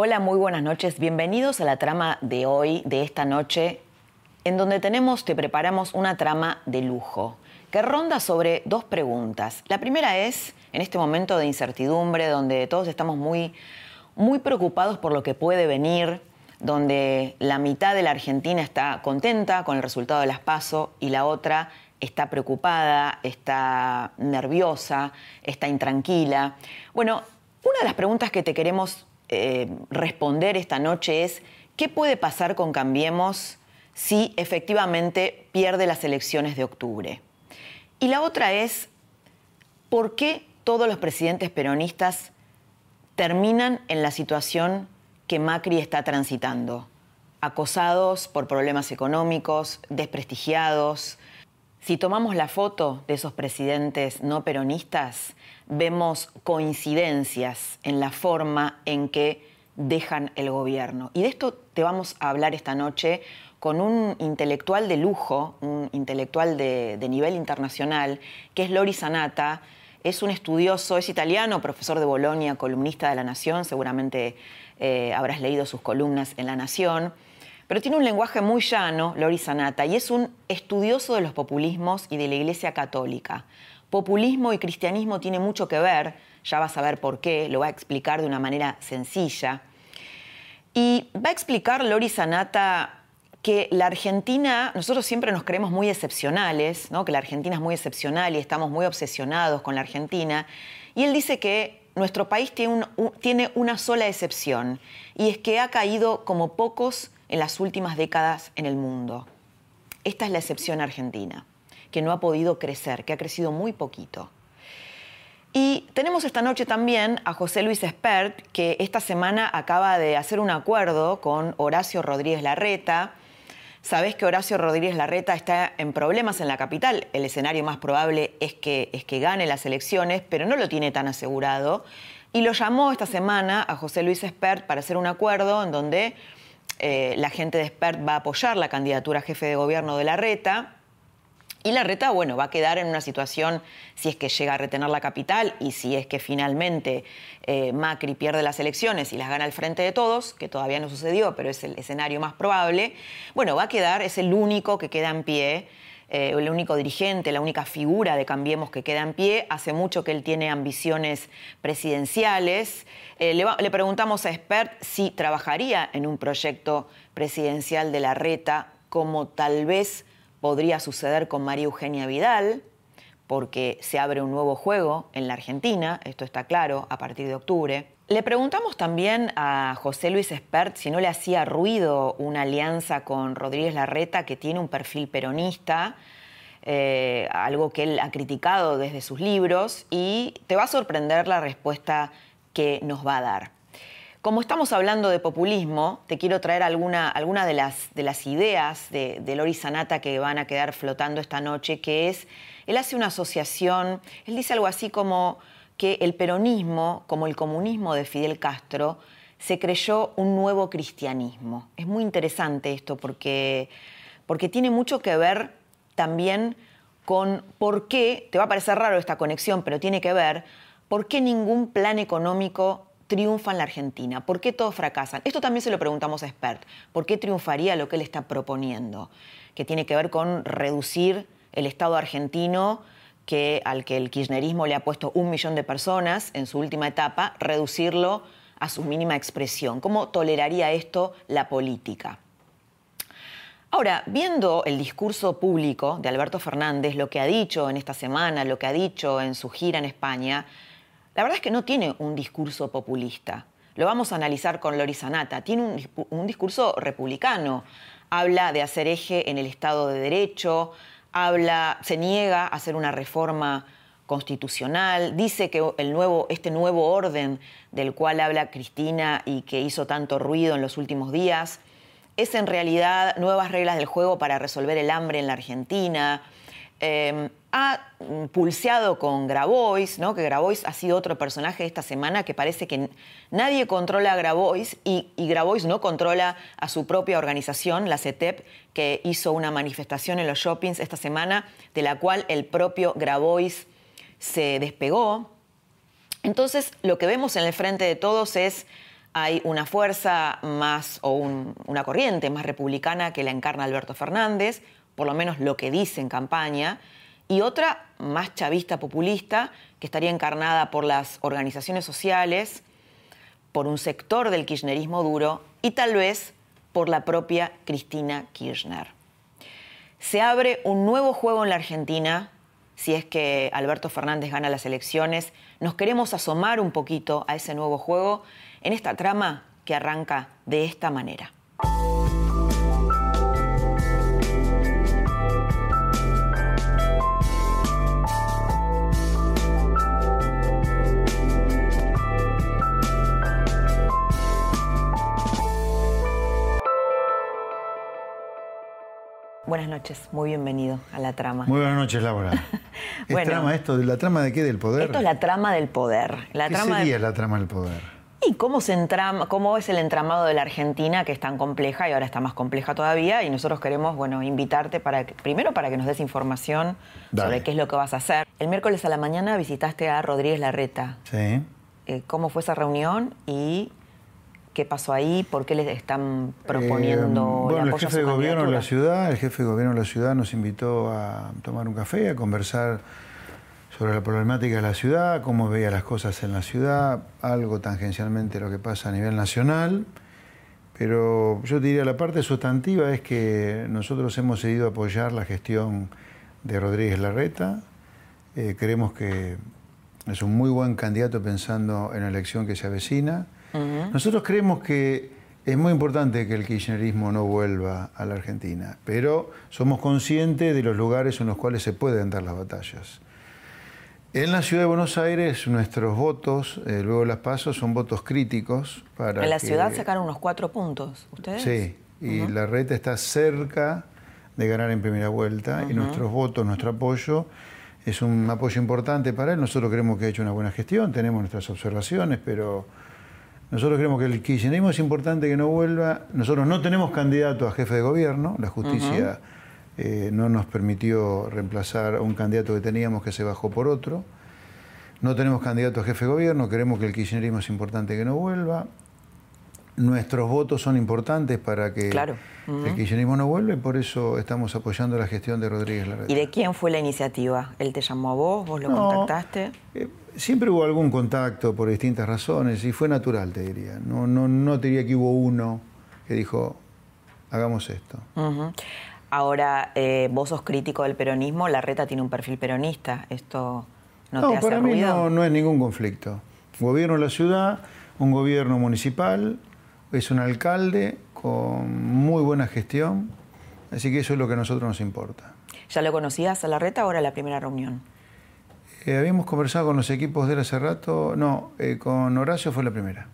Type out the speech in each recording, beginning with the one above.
Hola, muy buenas noches. Bienvenidos a la trama de hoy, de esta noche, en donde tenemos, te preparamos una trama de lujo, que ronda sobre dos preguntas. La primera es, en este momento de incertidumbre, donde todos estamos muy, muy preocupados por lo que puede venir, donde la mitad de la Argentina está contenta con el resultado de las PASO y la otra está preocupada, está nerviosa, está intranquila. Bueno, una de las preguntas que te queremos eh, responder esta noche es, ¿qué puede pasar con Cambiemos si efectivamente pierde las elecciones de octubre? Y la otra es, ¿por qué todos los presidentes peronistas terminan en la situación que Macri está transitando? Acosados por problemas económicos, desprestigiados. Si tomamos la foto de esos presidentes no peronistas, vemos coincidencias en la forma en que dejan el gobierno. Y de esto te vamos a hablar esta noche con un intelectual de lujo, un intelectual de, nivel internacional, que es Lori Sanata. Es un estudioso, es italiano, profesor de Bolonia, columnista de La Nación, seguramente eh, habrás leído sus columnas en La Nación, pero tiene un lenguaje muy llano, Lori Sanata, y es un estudioso de los populismos y de la Iglesia Católica. Populismo y cristianismo tiene mucho que ver, ya vas a ver por qué, lo va a explicar de una manera sencilla. Y va a explicar Lori Sanata que la Argentina, nosotros siempre nos creemos muy excepcionales, ¿no? que la Argentina es muy excepcional y estamos muy obsesionados con la Argentina. Y él dice que nuestro país tiene, tiene una sola excepción, y es que ha caído como pocos en las últimas décadas en el mundo. Esta es la excepción argentina que no ha podido crecer, que ha crecido muy poquito. Y tenemos esta noche también a José Luis Espert, que esta semana acaba de hacer un acuerdo con Horacio Rodríguez Larreta. Sabés que Horacio Rodríguez Larreta está en problemas en la capital. El escenario más probable es que, es que gane las elecciones, pero no lo tiene tan asegurado. Y lo llamó esta semana a José Luis Espert para hacer un acuerdo en donde eh, la gente de Espert va a apoyar la candidatura a jefe de gobierno de Larreta y la reta, bueno, va a quedar en una situación, si es que llega a retener la capital y si es que finalmente eh, Macri pierde las elecciones y las gana al frente de todos, que todavía no sucedió, pero es el escenario más probable, bueno, va a quedar, es el único que queda en pie, eh, el único dirigente, la única figura de Cambiemos que queda en pie. Hace mucho que él tiene ambiciones presidenciales. Eh, le, le preguntamos a Expert si trabajaría en un proyecto presidencial de la reta como tal vez podría suceder con María Eugenia Vidal, porque se abre un nuevo juego en la Argentina, esto está claro, a partir de octubre. Le preguntamos también a José Luis Espert si no le hacía ruido una alianza con Rodríguez Larreta, que tiene un perfil peronista, eh, algo que él ha criticado desde sus libros, y te va a sorprender la respuesta que nos va a dar. Como estamos hablando de populismo, te quiero traer alguna, alguna de, las, de las ideas de, de Lori Sanata que van a quedar flotando esta noche, que es, él hace una asociación, él dice algo así como que el peronismo, como el comunismo de Fidel Castro, se creyó un nuevo cristianismo. Es muy interesante esto porque, porque tiene mucho que ver también con por qué, te va a parecer raro esta conexión, pero tiene que ver, por qué ningún plan económico triunfa en la Argentina? ¿Por qué todos fracasan? Esto también se lo preguntamos a Expert. ¿Por qué triunfaría lo que él está proponiendo? Que tiene que ver con reducir el Estado argentino que, al que el kirchnerismo le ha puesto un millón de personas en su última etapa, reducirlo a su mínima expresión. ¿Cómo toleraría esto la política? Ahora, viendo el discurso público de Alberto Fernández, lo que ha dicho en esta semana, lo que ha dicho en su gira en España, la verdad es que no tiene un discurso populista. Lo vamos a analizar con Lori Sanata. Tiene un, discurso republicano. Habla de hacer eje en el Estado de Derecho, habla, se niega a hacer una reforma constitucional, dice que el nuevo, este nuevo orden del cual habla Cristina y que hizo tanto ruido en los últimos días, es en realidad nuevas reglas del juego para resolver el hambre en la Argentina. Em, ha pulseado con Grabois, ¿no? que Grabois ha sido otro personaje esta semana que parece que nadie controla a Grabois y, y, Grabois no controla a su propia organización, la CETEP, que hizo una manifestación en los shoppings esta semana, de la cual el propio Grabois se despegó. Entonces, lo que vemos en el frente de todos es hay una fuerza más o una corriente más republicana que la encarna Alberto Fernández, por lo menos lo que dice en campaña, y otra más chavista populista que estaría encarnada por las organizaciones sociales, por un sector del kirchnerismo duro y tal vez por la propia Cristina Kirchner. Se abre un nuevo juego en la Argentina si es que Alberto Fernández gana las elecciones. Nos queremos asomar un poquito a ese nuevo juego en esta trama que arranca de esta manera. Buenas noches, muy bienvenido a la trama. Muy buenas noches, Laura. ¿Es trama esto? ¿La trama de qué? ¿Del poder? Esto es la trama del poder. La ¿Qué trama sería la trama del poder? ¿Y cómo, se entrama, cómo es el entramado de la Argentina, que es tan compleja y ahora está más compleja todavía? Y nosotros queremos, bueno, invitarte para primero para que nos des información sobre qué es lo que vas a hacer. El miércoles a la mañana visitaste a Rodríguez Larreta. Sí. Eh, ¿Cómo fue esa reunión y ¿Qué pasó ahí? ¿Por qué les están proponiendo eh, bueno, el jefe de gobierno de la ciudad, el jefe de gobierno de la ciudad nos invitó a tomar un café, a conversar sobre la problemática de la ciudad, cómo veía las cosas en la ciudad, algo tangencialmente lo que pasa a nivel nacional. Pero yo diría la parte sustantiva es que nosotros hemos seguido apoyar la gestión de Rodríguez Larreta. Eh, creemos que es un muy buen candidato pensando en la elección que se avecina nosotros creemos que es muy importante que el kirchnerismo no vuelva a la Argentina, pero somos conscientes de los lugares en los cuales se pueden dar las batallas. En la ciudad de Buenos Aires, nuestros votos, eh, luego de las pasos, son votos críticos para. En la ciudad sacaron unos cuatro puntos, ¿ustedes? Sí, y la red está cerca de ganar en primera vuelta, y nuestros votos, nuestro apoyo, es un apoyo importante para él. Nosotros creemos que ha hecho una buena gestión, tenemos nuestras observaciones, pero nosotros creemos que el kirchnerismo es importante que no vuelva. Nosotros no tenemos candidato a jefe de gobierno. La justicia eh, no nos permitió reemplazar a un candidato que teníamos que se bajó por otro. No tenemos candidato a jefe de gobierno. Creemos que el kirchnerismo es importante que no vuelva. Nuestros votos son importantes para que el kirchnerismo no vuelva y por eso estamos apoyando la gestión de Rodríguez Larreta. ¿Y de quién fue la iniciativa? ¿Él te llamó a vos? ¿Vos lo contactaste? Eh, Siempre hubo algún contacto por distintas razones y fue natural, te diría. No, no, no te diría que hubo uno que dijo, hagamos esto. Ahora, eh, vos sos crítico del peronismo, la reta tiene un perfil peronista. ¿Esto no, te hace para mí no, no es ningún conflicto. Gobierno de la ciudad, un gobierno municipal, es un alcalde con muy buena gestión, así que eso es lo que a nosotros nos importa. ¿Ya lo conocías a la reta o ahora la primera reunión? Eh, habíamos conversado con los equipos de él hace rato. No, eh, con Horacio fue la primera.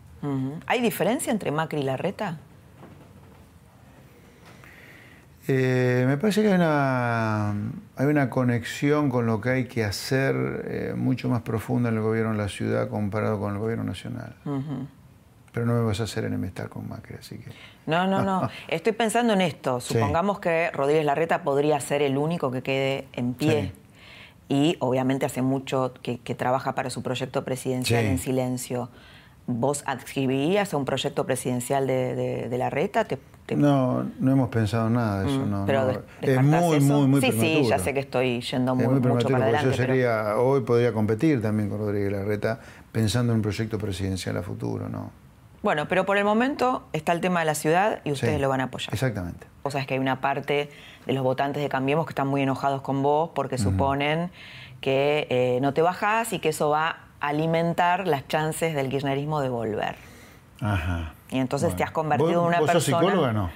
¿Hay diferencia entre Macri y Larreta? Eh, me parece que hay una, hay una conexión con lo que hay que hacer mucho más profunda en el gobierno de la ciudad comparado con el gobierno nacional. Pero no me vas a hacer enemistar con Macri, así que... No, no, no. Estoy pensando en esto. Supongamos que Rodríguez Larreta podría ser el único que quede en pie y obviamente hace mucho que, trabaja para su proyecto presidencial en silencio. ¿Vos adscribirías a un proyecto presidencial de, la reta? No, no hemos pensado nada de eso. Mm, no, pero es muy, muy, muy Sí, sí, ya sé que estoy yendo muy, mucho para adelante. Yo sería, hoy podría competir también con Rodríguez Larreta pensando en un proyecto presidencial a futuro, ¿no? Bueno, pero por el momento está el tema de la ciudad y ustedes lo van a apoyar. Exactamente. O sea, es que hay una parte de los votantes de Cambiemos que están muy enojados con vos porque suponen que eh, no te bajás y que eso va a alimentar las chances del kirchnerismo de volver. Ajá. Y entonces te has convertido en una ¿vos persona. Sos psicóloga no?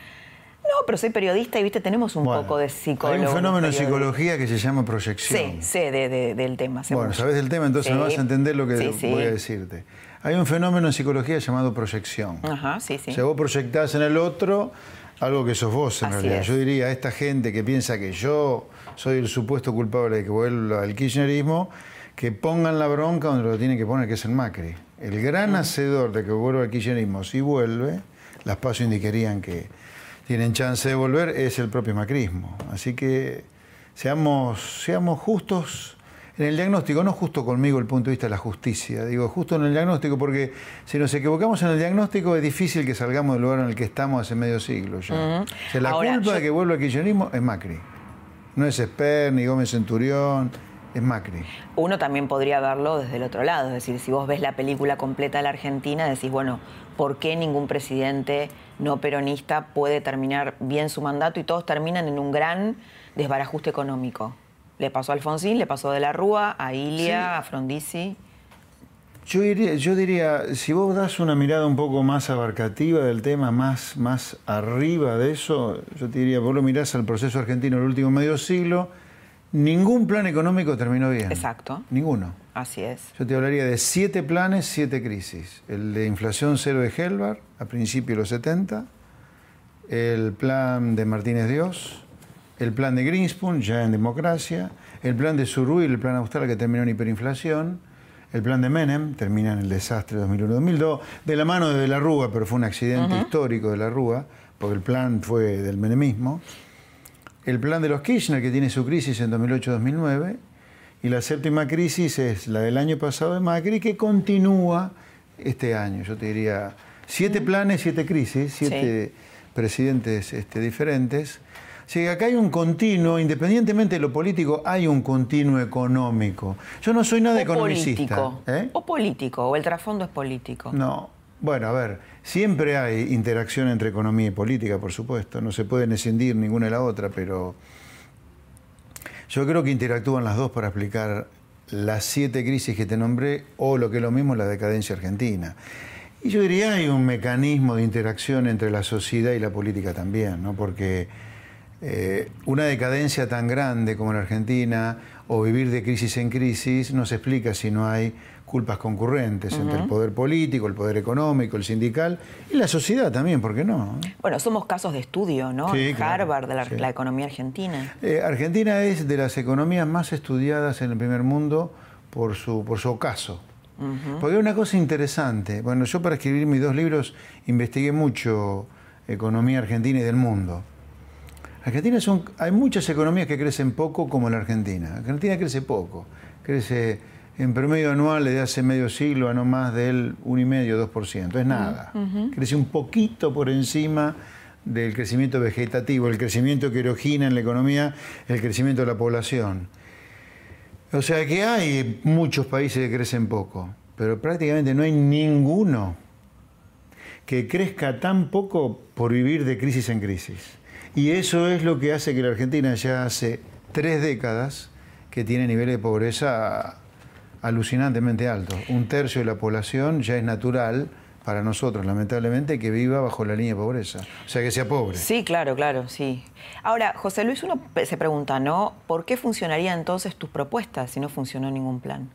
No, pero soy periodista y viste, tenemos un poco de psicólogo. Hay un fenómeno en psicología que se llama proyección. Sí, sé del tema. Bueno, sabes del tema, entonces me vas a entender lo que voy a decirte. Hay un fenómeno en psicología llamado proyección. Ajá, sí, sí. O sea, vos proyectás en el otro algo que sos vos en realidad. Yo diría a esta gente que piensa que yo soy el supuesto culpable de que vuelva al kirchnerismo, que pongan la bronca donde lo tienen que poner, que es en Macri. El gran hacedor de que vuelva al kirchnerismo, si vuelve, las pasos indicarían que tienen chance de volver, es el propio macrismo. Así que seamos, seamos justos en el diagnóstico, no justo conmigo el punto de vista de la justicia, digo justo en el diagnóstico, porque si nos equivocamos en el diagnóstico es difícil que salgamos del lugar en el que estamos hace medio siglo ya. la culpa de que vuelva el kirchnerismo es Macri. No es Esper, ni Gómez Centurión, es Macri. Uno también podría verlo desde el otro lado, es decir, si vos ves la película completa de la Argentina, decís, bueno, ¿por qué ningún presidente no peronista puede terminar bien su mandato y todos terminan en un gran desbarajuste económico? Le pasó a Alfonsín, le pasó de la Rúa, a Ilia, a Frondizi. Yo diría, yo diría, si vos das una mirada un poco más abarcativa del tema, más, más arriba de eso, yo te diría, vos lo mirás al proceso argentino del último medio siglo, ningún plan económico terminó bien. Exacto. Ninguno. Así es. Yo te hablaría de siete planes, siete crisis. El de inflación cero de Helvar, a principios de los 70, el plan de Martínez Dios, el plan de Greenspoon, ya en democracia, el plan de Surui, el plan austral que terminó en hiperinflación, el plan de Menem, termina en el desastre 2001-2002, de la mano de, la Rúa, pero fue un accidente histórico de la Rúa, porque el plan fue del menemismo, el plan de los Kirchner, que tiene su crisis en 2008-2009, y la séptima crisis es la del año pasado de Macri, que continúa este año. Yo te diría, siete planes, siete crisis, siete presidentes este, diferentes Sí, acá hay un continuo, independientemente de lo político, hay un continuo económico. Yo no soy nada o economicista. Político. ¿eh? O político, o el trasfondo es político. No. Bueno, a ver, siempre hay interacción entre economía y política, por supuesto. No se puede escindir ninguna de la otra, pero yo creo que interactúan las dos para explicar las siete crisis que te nombré o lo que es lo mismo la decadencia argentina. Y yo diría hay un mecanismo de interacción entre la sociedad y la política también, ¿no? Porque eh, una decadencia tan grande como en Argentina o vivir de crisis en crisis no se explica si no hay culpas concurrentes entre el poder político, el poder económico, el sindical y la sociedad también, ¿por qué no? Bueno, somos casos de estudio, ¿no? Harvard, de la, economía argentina. Eh, argentina es de las economías más estudiadas en el primer mundo por su, por su ocaso. Porque hay una cosa interesante. Bueno, yo para escribir mis dos libros investigué mucho economía argentina y del mundo. Argentina son, hay muchas economías que crecen poco como la Argentina. Argentina crece poco, crece en promedio anual desde hace medio siglo a no más del 1,5, 2%, es nada. Crece un poquito por encima del crecimiento vegetativo, el crecimiento que erogina en la economía, el crecimiento de la población. O sea que hay muchos países que crecen poco, pero prácticamente no hay ninguno que crezca tan poco por vivir de crisis en crisis. Y eso es lo que hace que la Argentina ya hace tres décadas que tiene niveles de pobreza alucinantemente altos. Un tercio de la población ya es natural para nosotros, lamentablemente, que viva bajo la línea de pobreza. O sea, que sea pobre. Sí, claro, claro, sí. Ahora, José Luis, uno se pregunta, ¿no? ¿Por qué funcionarían entonces tus propuestas si no funcionó ningún plan?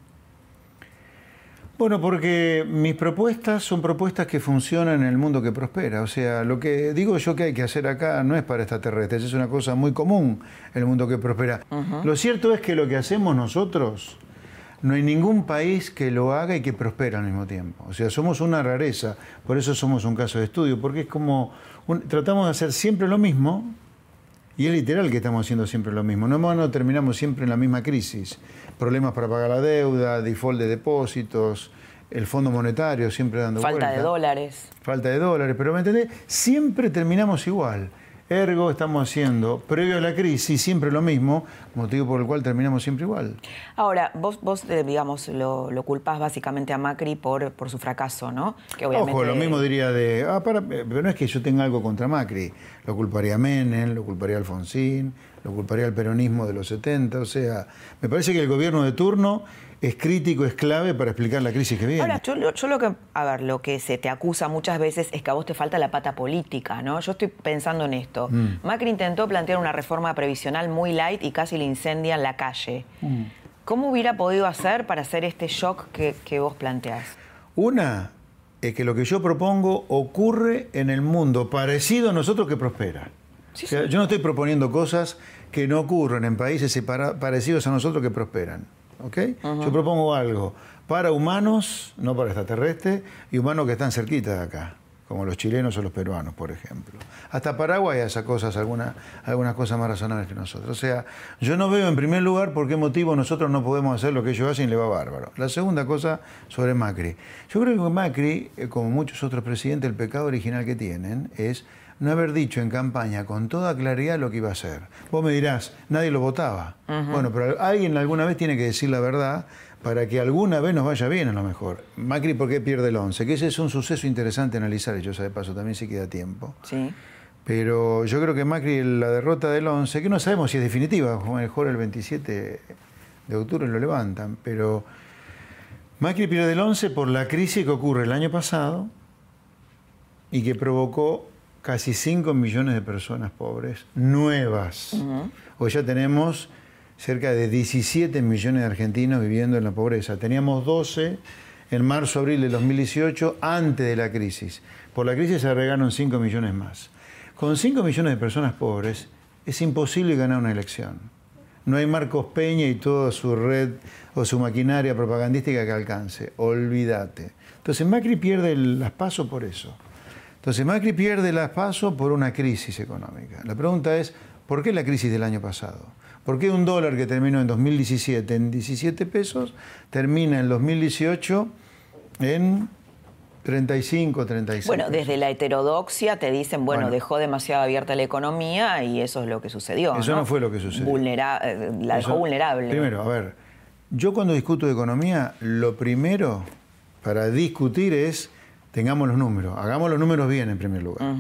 Bueno, porque mis propuestas son propuestas que funcionan en el mundo que prospera. O sea, lo que digo yo que hay que hacer acá no es para extraterrestres, es una cosa muy común en el mundo que prospera. Lo cierto es que lo que hacemos nosotros, no hay ningún país que lo haga y que prospera al mismo tiempo. O sea, somos una rareza, por eso somos un caso de estudio, porque es como, tratamos de hacer siempre lo mismo, y es literal que estamos haciendo siempre lo mismo. No, no terminamos siempre en la misma crisis problemas para pagar la deuda, default de depósitos, el Fondo Monetario siempre dando Falta de dólares. Falta de dólares, pero ¿me entendés? Siempre terminamos igual. Ergo, estamos haciendo, previo a la crisis, siempre lo mismo, motivo por el cual terminamos siempre igual. Ahora, vos, vos eh, digamos, lo, lo, culpás básicamente a Macri por, por su fracaso, ¿no? Que Ojo, lo mismo diría de, ah, para, pero no es que yo tenga algo contra Macri, lo culparía a Menem, lo culparía a Alfonsín, lo culparía al peronismo de los 70, o sea, me parece que el gobierno de turno es crítico, es clave para explicar la crisis que viene. Ahora, yo, yo, lo que, a ver, lo que se te acusa muchas veces es que a vos te falta la pata política, ¿no? Yo estoy pensando en esto. Mm. Macri intentó plantear una reforma previsional muy light y casi le incendia en la calle. Mm. ¿Cómo hubiera podido hacer para hacer este shock que, que vos planteás? Una es que lo que yo propongo ocurre en el mundo parecido a nosotros que prospera. Yo no estoy proponiendo cosas que no ocurren en países parecidos a nosotros que prosperan. Yo propongo algo para humanos, no para extraterrestres, y humanos que están cerquita de acá, como los chilenos o los peruanos, por ejemplo. Hasta Paraguay hace cosas, algunas cosas más razonables que nosotros. O sea, yo no veo en primer lugar por qué motivo nosotros no podemos hacer lo que ellos hacen y le va bárbaro. La segunda cosa sobre Macri. Yo creo que Macri, eh, como muchos otros presidentes, el pecado original que tienen es no haber dicho en campaña con toda claridad lo que iba a hacer. Vos me dirás, nadie lo votaba. Bueno, pero alguien alguna vez tiene que decir la verdad para que alguna vez nos vaya bien a lo mejor. Macri, ¿por qué pierde el 11? Que ese es un suceso interesante analizar, yo sé de paso, también si queda tiempo. Sí. Pero yo creo que Macri, la derrota del 11, que no sabemos si es definitiva, mejor el 27 de octubre lo levantan, pero Macri pierde el 11 por la crisis que ocurre el año pasado y que provocó casi 5 millones de personas pobres nuevas. Hoy ya tenemos cerca de 17 millones de argentinos viviendo en la pobreza. Teníamos 12 en marzo, abril de 2018, antes de la crisis. Por la crisis se agregaron 5 millones más. Con 5 millones de personas pobres es imposible ganar una elección. No hay Marcos Peña y toda su red o su maquinaria propagandística que alcance. Olvídate. Entonces Macri pierde las pasos por eso. Entonces Macri pierde las pasos por una crisis económica. La pregunta es, ¿por qué la crisis del año pasado? ¿Por qué un dólar que terminó en 2017 en 17 pesos termina en 2018 en 35, 36? Bueno, desde la heterodoxia te dicen, bueno, dejó demasiado abierta la economía y eso es lo que sucedió. Eso no, fue lo que sucedió. Eh, la dejó vulnerable. Primero, a ver, yo cuando discuto de economía, lo primero para discutir es tengamos los números, hagamos los números bien en primer lugar.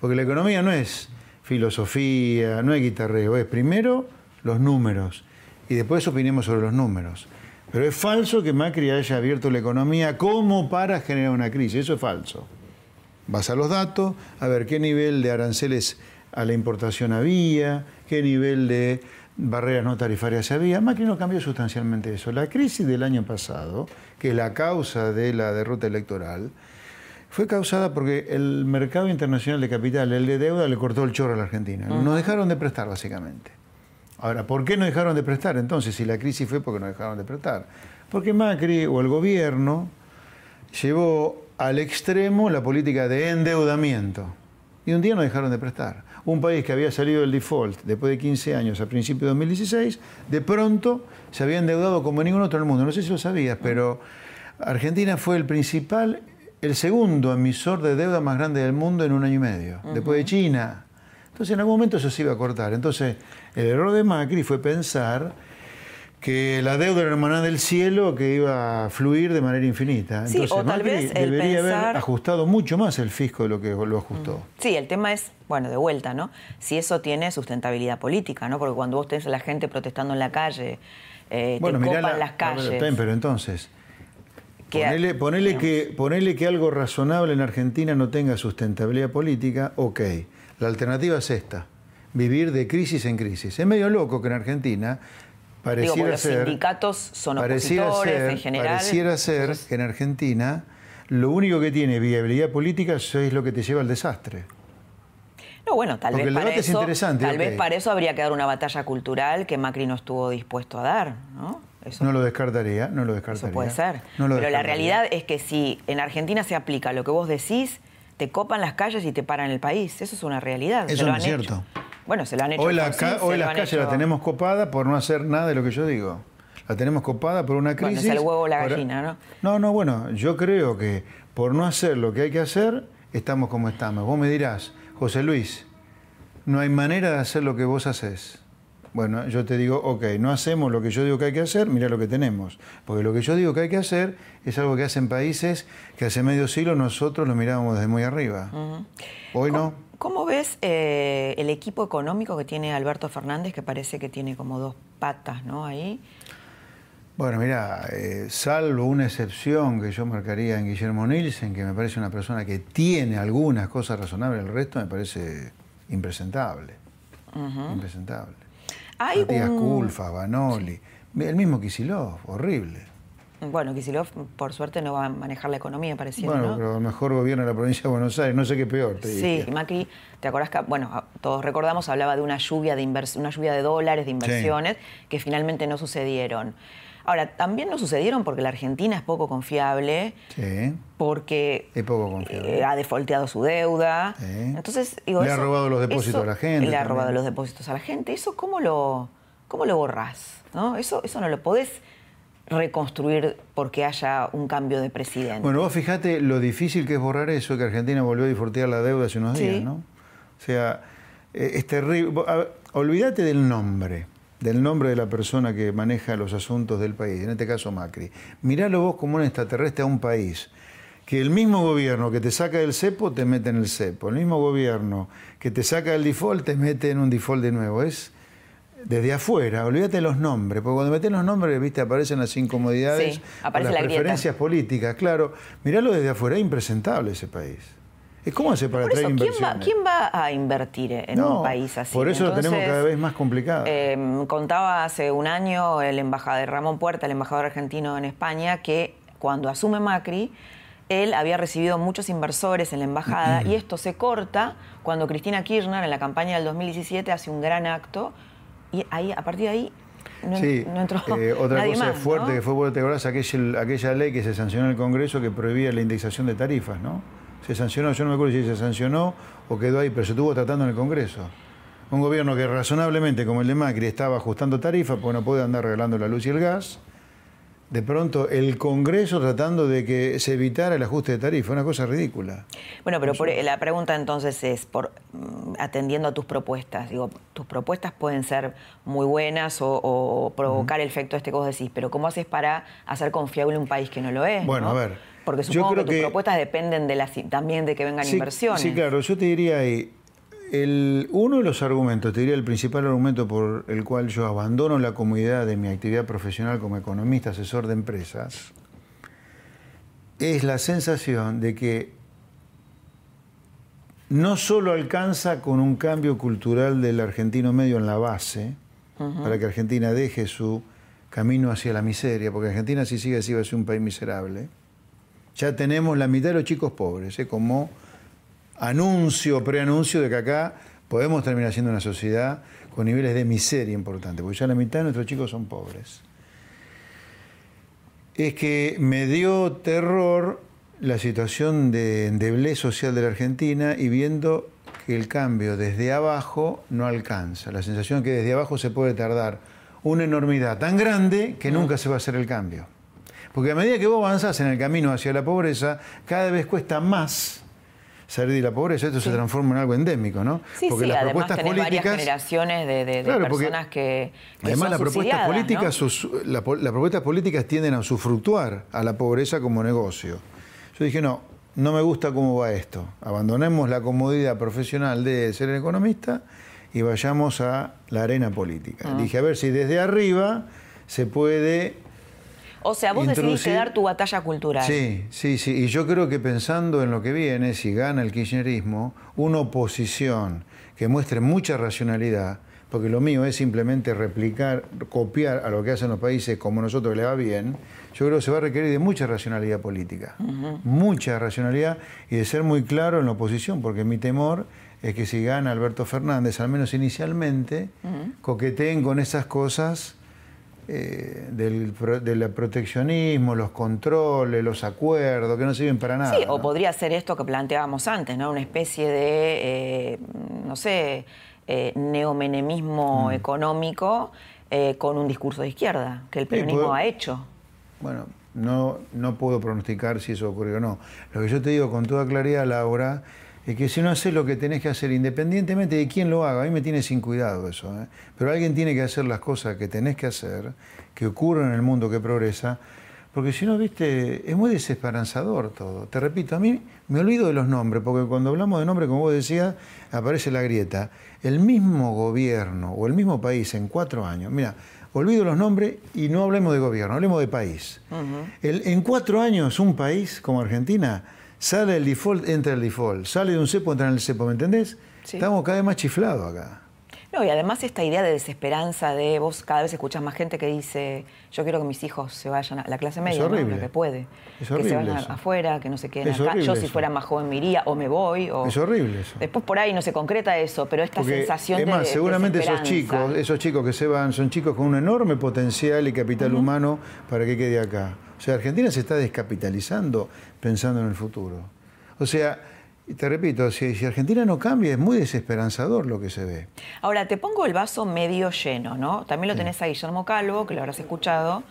Porque la economía no es filosofía, no es guitarreo, es primero los números y después opinemos sobre los números. Pero es falso que Macri haya abierto la economía como para generar una crisis, eso es falso. Vas a los datos, a ver qué nivel de aranceles a la importación había, qué nivel de barreras no tarifarias había. Macri no cambió sustancialmente eso. La crisis del año pasado, que es la causa de la derrota electoral, fue causada porque el mercado internacional de capital, el de deuda, le cortó el chorro a la Argentina. Nos dejaron de prestar, básicamente. Ahora, ¿por qué no dejaron de prestar entonces? Si la crisis fue porque no dejaron de prestar. Porque Macri o el gobierno llevó al extremo la política de endeudamiento. Y un día no dejaron de prestar. Un país que había salido del default después de 15 años, a principios de 2016, de pronto se había endeudado como ningún otro en el mundo. No sé si lo sabías, pero Argentina fue el principal el segundo emisor de deuda más grande del mundo en un año y medio, después de China. Entonces en algún momento eso se iba a cortar. Entonces el error de Macri fue pensar que la deuda era hermana del cielo que iba a fluir de manera infinita. Entonces, sí, o tal vez debería haber ajustado mucho más el fisco de lo que lo ajustó. Sí, el tema es, bueno, de vuelta, ¿no? Si eso tiene sustentabilidad política, ¿no? Porque cuando vos tenés a la gente protestando en la calle, eh, te copan las calles. pero entonces, Ponele, que, ponele que algo razonable en Argentina no tenga sustentabilidad política, ok. La alternativa es esta, vivir de crisis en crisis. Es medio loco que en Argentina pareciera Digo, los ser... sindicatos son opositores en general. Pareciera ser que en Argentina lo único que tiene viabilidad política es lo que te lleva al desastre. No, bueno, tal vez para eso, tal vez para eso habría que dar una batalla cultural que Macri no estuvo dispuesto a dar, ¿no? No lo descartaría, no lo descartaría. Eso puede ser. Pero la realidad es que si en Argentina se aplica lo que vos decís, te copan las calles y te paran el país. Eso es una realidad. Eso no es cierto. Bueno, se lo han hecho. Hoy, las calles las tenemos copadas por no hacer nada de lo que yo digo. La tenemos copada por una crisis. Bueno, es el huevo o la gallina, ¿no? No, no, bueno, yo creo que por no hacer lo que hay que hacer, estamos como estamos. Vos me dirás, José Luis, no hay manera de hacer lo que vos haces. Bueno, yo te digo, ok, no hacemos lo que yo digo que hay que hacer, mira lo que tenemos. Porque lo que yo digo que hay que hacer es algo que hacen países que hace medio siglo nosotros lo mirábamos desde muy arriba. Hoy no. ¿Cómo ves eh, el equipo económico que tiene Alberto Fernández, que parece que tiene como dos patas, ¿no? Ahí. Bueno, mira, eh, salvo una excepción que yo marcaría en Guillermo Nielsen, que me parece una persona que tiene algunas cosas razonables, el resto me parece impresentable. Impresentable. Hay Matías un- Culfa, Banoli, el mismo Kisilov, horrible. Bueno, Kicillof, por suerte, no va a manejar la economía, pareciendo, Bueno, ¿no? pero mejor gobierna la provincia de Buenos Aires, no sé qué peor. Te Sí, diría. Macri, ¿te acordás que, bueno, todos recordamos, hablaba de una lluvia de, invers- una lluvia de dólares, de inversiones, que finalmente no sucedieron. Ahora, también no sucedieron porque la Argentina es poco confiable, Sí. porque Es poco confiable. eh, ha defolteado su deuda. Sí. Entonces, digo, Le ha robado los depósitos eso- a la gente Le ha robado los depósitos a la gente. ¿Eso cómo lo, cómo lo borrás? ¿no? Eso, eso no lo podés reconstruir porque haya un cambio de presidente. Bueno, vos fijate lo difícil que es borrar eso, que Argentina volvió a disfrutar la deuda hace unos Sí. días, ¿no? O sea, eh, es terrible. Olvídate del nombre, del nombre de la persona que maneja los asuntos del país, en este caso Macri. Miralo vos como un extraterrestre a un país. Que el mismo gobierno que te saca del cepo te mete en el cepo. El mismo gobierno que te saca del default te mete en un default de nuevo. Es desde afuera, olvídate los nombres, porque cuando metes los nombres, viste, aparecen las incomodidades, Sí, o aparece las la grieta. preferencias políticas, claro. Miralo desde afuera, es impresentable ese país. ¿Es cómo hace para Por traer eso, ¿quién va, inversiones? quién va a invertir en No, un país así? Por eso lo tenemos cada vez más complicado. eh, contaba hace un año el embajador Ramón Puerta, el embajador argentino en España, que cuando asume Macri, él había recibido muchos inversores en la embajada y esto se corta cuando Cristina Kirchner en la campaña del 2017 hace un gran acto y ahí a partir de ahí no, sí, no entró eh, otra nadie cosa más, fuerte ¿no? que fue, vos te aquella, aquella ley que se sancionó en el Congreso que prohibía la indexación de tarifas, ¿no? Se sancionó, yo no me acuerdo si se sancionó o quedó ahí, pero se estuvo tratando en el Congreso. Un gobierno que razonablemente, como el de Macri, estaba ajustando tarifas, porque no puede andar regalando la luz y el gas. De pronto, el Congreso tratando de que se evitara el ajuste de tarifa, una cosa ridícula. Bueno, pero por- la pregunta entonces es, por, mm, atendiendo a tus propuestas, digo, tus propuestas pueden ser muy buenas o, o provocar el efecto este que vos decís, pero ¿cómo haces para hacer confiable un país que no lo es? Bueno, no? a ver, Porque yo supongo que tus que- propuestas dependen de las, también de que vengan Sí, inversiones. Sí, claro, yo te diría ahí, el, uno de los argumentos, te diría el principal argumento por el cual yo abandono la comodidad de mi actividad profesional como economista, asesor de empresas, es la sensación de que no solo alcanza con un cambio cultural del argentino medio en la base, para que Argentina deje su camino hacia la miseria, porque Argentina si sigue así va a ser un país miserable, ya tenemos la mitad de los chicos pobres, ¿eh? como anuncio, preanuncio de que acá podemos terminar siendo una sociedad con niveles de miseria importantes, porque ya la mitad de nuestros chicos son pobres. Es que me dio terror la situación de endeblez social de la Argentina y viendo que el cambio desde abajo no alcanza. La sensación que desde abajo se puede tardar una enormidad tan grande que nunca se va a hacer el cambio. Porque a medida que vos avanzás en el camino hacia la pobreza, cada vez cuesta más salir de la pobreza. Esto se transforma en algo endémico, ¿no? Sí, porque sí, las además propuestas tenés varias generaciones de, de- de Claro, personas que, que Además, son las propuestas políticas, sus- la po- las propuestas políticas tienden a usufructuar a la pobreza como negocio. Yo dije, no, no me gusta cómo va esto. Abandonemos la comodidad profesional de ser economista y vayamos a la arena política. Ah. Dije, a ver si desde arriba se puede O sea, vos decidiste introducir- dar tu batalla cultural. Sí, sí, sí. Y yo creo que pensando en lo que viene, si gana el kirchnerismo, una oposición que muestre mucha racionalidad, porque lo mío es simplemente replicar, copiar a lo que hacen los países como nosotros le va bien, yo creo que se va a requerir de mucha racionalidad política. Mucha racionalidad y de ser muy claro en la oposición, porque mi temor es que si gana Alberto Fernández, al menos inicialmente, coqueteen con esas cosas eh, del, del proteccionismo, los controles, los acuerdos, que no sirven para nada. Sí, o ¿no? podría ser esto que planteábamos antes, ¿no? Una especie de, eh, no sé, eh, neomenemismo Mm. económico eh, con un discurso de izquierda, que el peronismo puedo- ha hecho. Bueno, no, no puedo pronosticar si eso ocurrió o no. Lo que yo te digo con toda claridad, Laura, es que si no haces lo que tenés que hacer, independientemente de quién lo haga, a mí me tiene sin cuidado eso, ¿eh? pero alguien tiene que hacer las cosas que tenés que hacer, que ocurren en el mundo que progresa, porque si no, viste, es muy desesperanzador todo. Te repito, a mí me olvido de los nombres, porque cuando hablamos de nombres, como vos decías, aparece la grieta. El mismo gobierno o el mismo país en cuatro años, mira, olvido los nombres y no hablemos de gobierno, hablemos de país. en cuatro años un país como Argentina sale el default, entra el default, sale de un cepo, entra en el cepo, ¿me entendés? Estamos cada vez más chiflados acá. No, y además esta idea de desesperanza de vos cada vez escuchas más gente que dice, yo quiero que mis hijos se vayan a la clase media, lo que puede. que se vayan afuera, que no se queden acá. Yo si fuera más joven me iría o me voy. O... Es horrible eso. Después por ahí no se concreta eso, pero esta sensación es más, seguramente esos chicos, esos chicos que se van, son chicos con un enorme potencial y capital humano para que quede acá. O sea, Argentina se está descapitalizando pensando en el futuro. O sea, y te repito, si, Argentina no cambia, es muy desesperanzador lo que se ve. Ahora, te pongo el vaso medio lleno, ¿no? También lo tenés a Guillermo Calvo, que lo habrás escuchado,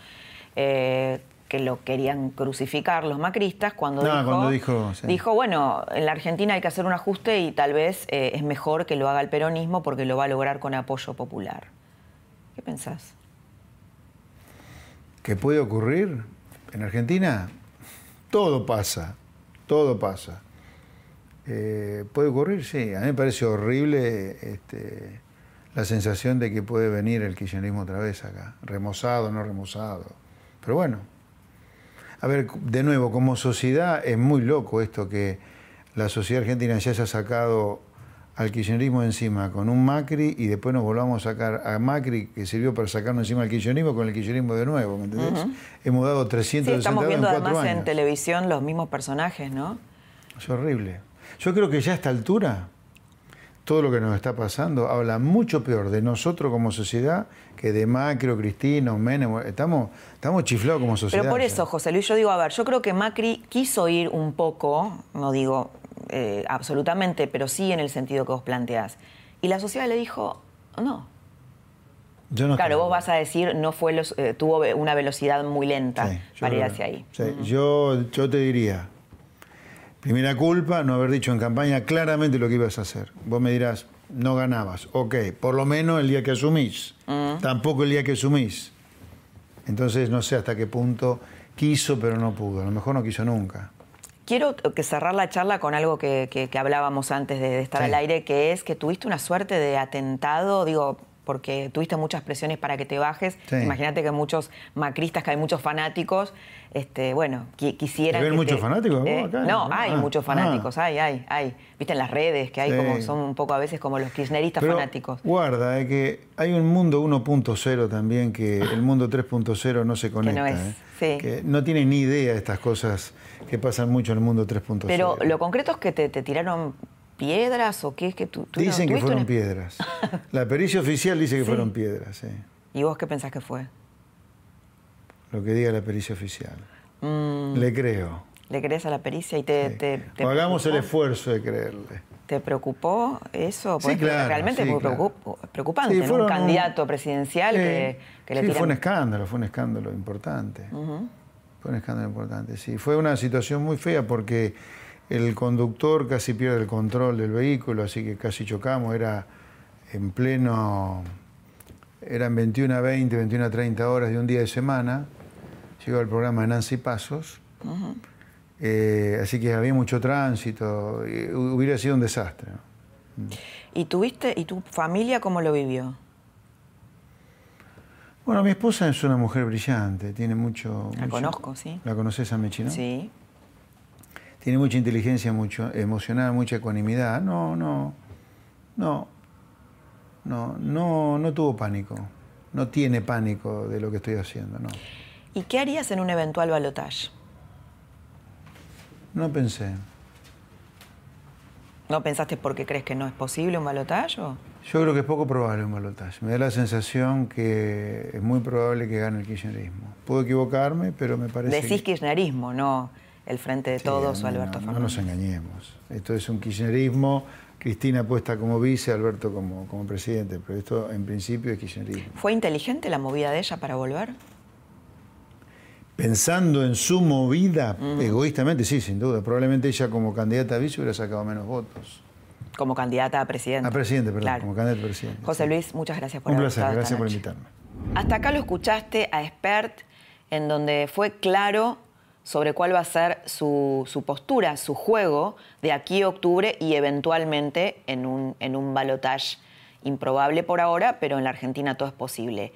eh, que lo querían crucificar los macristas cuando, dijo, cuando dijo, dijo, bueno, en la Argentina hay que hacer un ajuste y tal vez eh, es mejor que lo haga el peronismo porque lo va a lograr con apoyo popular. ¿Qué pensás? ¿Qué puede ocurrir en Argentina? Todo pasa, todo pasa. Eh, ¿Puede ocurrir? Sí. A mí me parece horrible este, la sensación de que puede venir el kirchnerismo otra vez acá. Remozado, no remozado. Pero bueno. A ver, de nuevo, como sociedad es muy loco esto que la sociedad argentina ya se ha sacado al kirchnerismo encima con un Macri y después nos volvamos a sacar a Macri que sirvió para sacarnos encima al kirchnerismo con el kirchnerismo de nuevo, ¿me entendés? Hemos dado 360 sí, estamos viendo además en televisión los mismos personajes, ¿no? Es horrible. Yo creo que ya a esta altura, todo lo que nos está pasando habla mucho peor de nosotros como sociedad que de Macri, Cristina, Menem. Estamos, estamos chiflados como sociedad. Pero por eso, José Luis, yo digo, a ver, yo creo que Macri quiso ir un poco, no digo eh, absolutamente, pero sí en el sentido que vos planteás. Y la sociedad le dijo, no. Yo no claro, vos vas a decir, no fue eh, tuvo una velocidad muy lenta para ir hacia ahí. yo, yo te diría, Primera culpa, no haber dicho en campaña claramente lo que ibas a hacer. Vos me dirás, no ganabas. Ok, por lo menos el día que asumís. Mm. Tampoco el día que asumís. Entonces no sé hasta qué punto quiso, pero no pudo. A lo mejor no quiso nunca. Quiero que cerrar la charla con algo que, hablábamos antes de, estar al aire, que es que tuviste una suerte de atentado, digo, porque tuviste muchas presiones para que te bajes. Imagínate que muchos macristas, que hay muchos fanáticos, este, bueno, quisieran. ¿Hay muchos fanáticos? ¿eh? no, hay ah, muchos fanáticos, ah. hay, hay, hay. Viste en las redes que hay como, son un poco a veces como los kirchneristas fanáticos. Guarda, eh, que hay un mundo 1.0 también que el mundo 3.0 no se conecta. Que no, es, eh, que no tienen ni idea de estas cosas que pasan mucho en el mundo 3.0. Pero lo concreto es que te, te tiraron piedras o qué es que tú, Dicen que fueron piedras. La pericia oficial dice que fueron piedras, sí. ¿Y vos qué pensás que fue? Lo que diga la pericia oficial. Mm. Le creo. ¿Le crees a la pericia y te... hagamos el esfuerzo de creerle. ¿Te preocupó eso? sí, claro, realmente es muy preocupante, un candidato presidencial que, que, le Sí, fue un escándalo, fue un escándalo importante. Fue un escándalo importante, sí. Fue una situación muy fea porque el conductor casi pierde el control del vehículo, así que casi chocamos, era en pleno, eran 21 a 20, 21 a 30 horas de un día de semana, llegó el programa de Nancy Pasos, eh, así que había mucho tránsito, hubiera sido un desastre. ¿Y tuviste, y tu familia cómo lo vivió? Bueno, mi esposa es una mujer brillante, tiene mucho... La conozco, sí. ¿La conoces a Mechi, no? Sí tiene mucha inteligencia mucho, emocional, mucha ecuanimidad. No, no, no, no, no, no tuvo pánico. No tiene pánico de lo que estoy haciendo, no. ¿Y qué harías en un eventual balotaje? No pensé. ¿No pensaste porque crees que no es posible un balotaje? Yo creo que es poco probable un balotaje. Me da la sensación que es muy probable que gane el kirchnerismo. Puedo equivocarme, pero me parece. Decís kirchnerismo, no el Frente de Todos o Alberto Fernández. No nos engañemos. Esto es un kirchnerismo, Cristina puesta como vice, Alberto como, como presidente, pero esto en principio es kirchnerismo. ¿Fue inteligente la movida de ella para volver? Pensando en su movida, egoístamente, sí, sin duda. Probablemente ella como candidata a vice hubiera sacado menos votos. Como candidata a presidente. A presidente, perdón, como candidata a presidente. José Luis, muchas gracias por Un placer, gracias por invitarme. Hasta acá lo escuchaste a Expert, en donde fue claro sobre cuál va a ser su, postura, su juego de aquí a octubre y eventualmente en un, en un balotage improbable por ahora, pero en la Argentina todo es posible.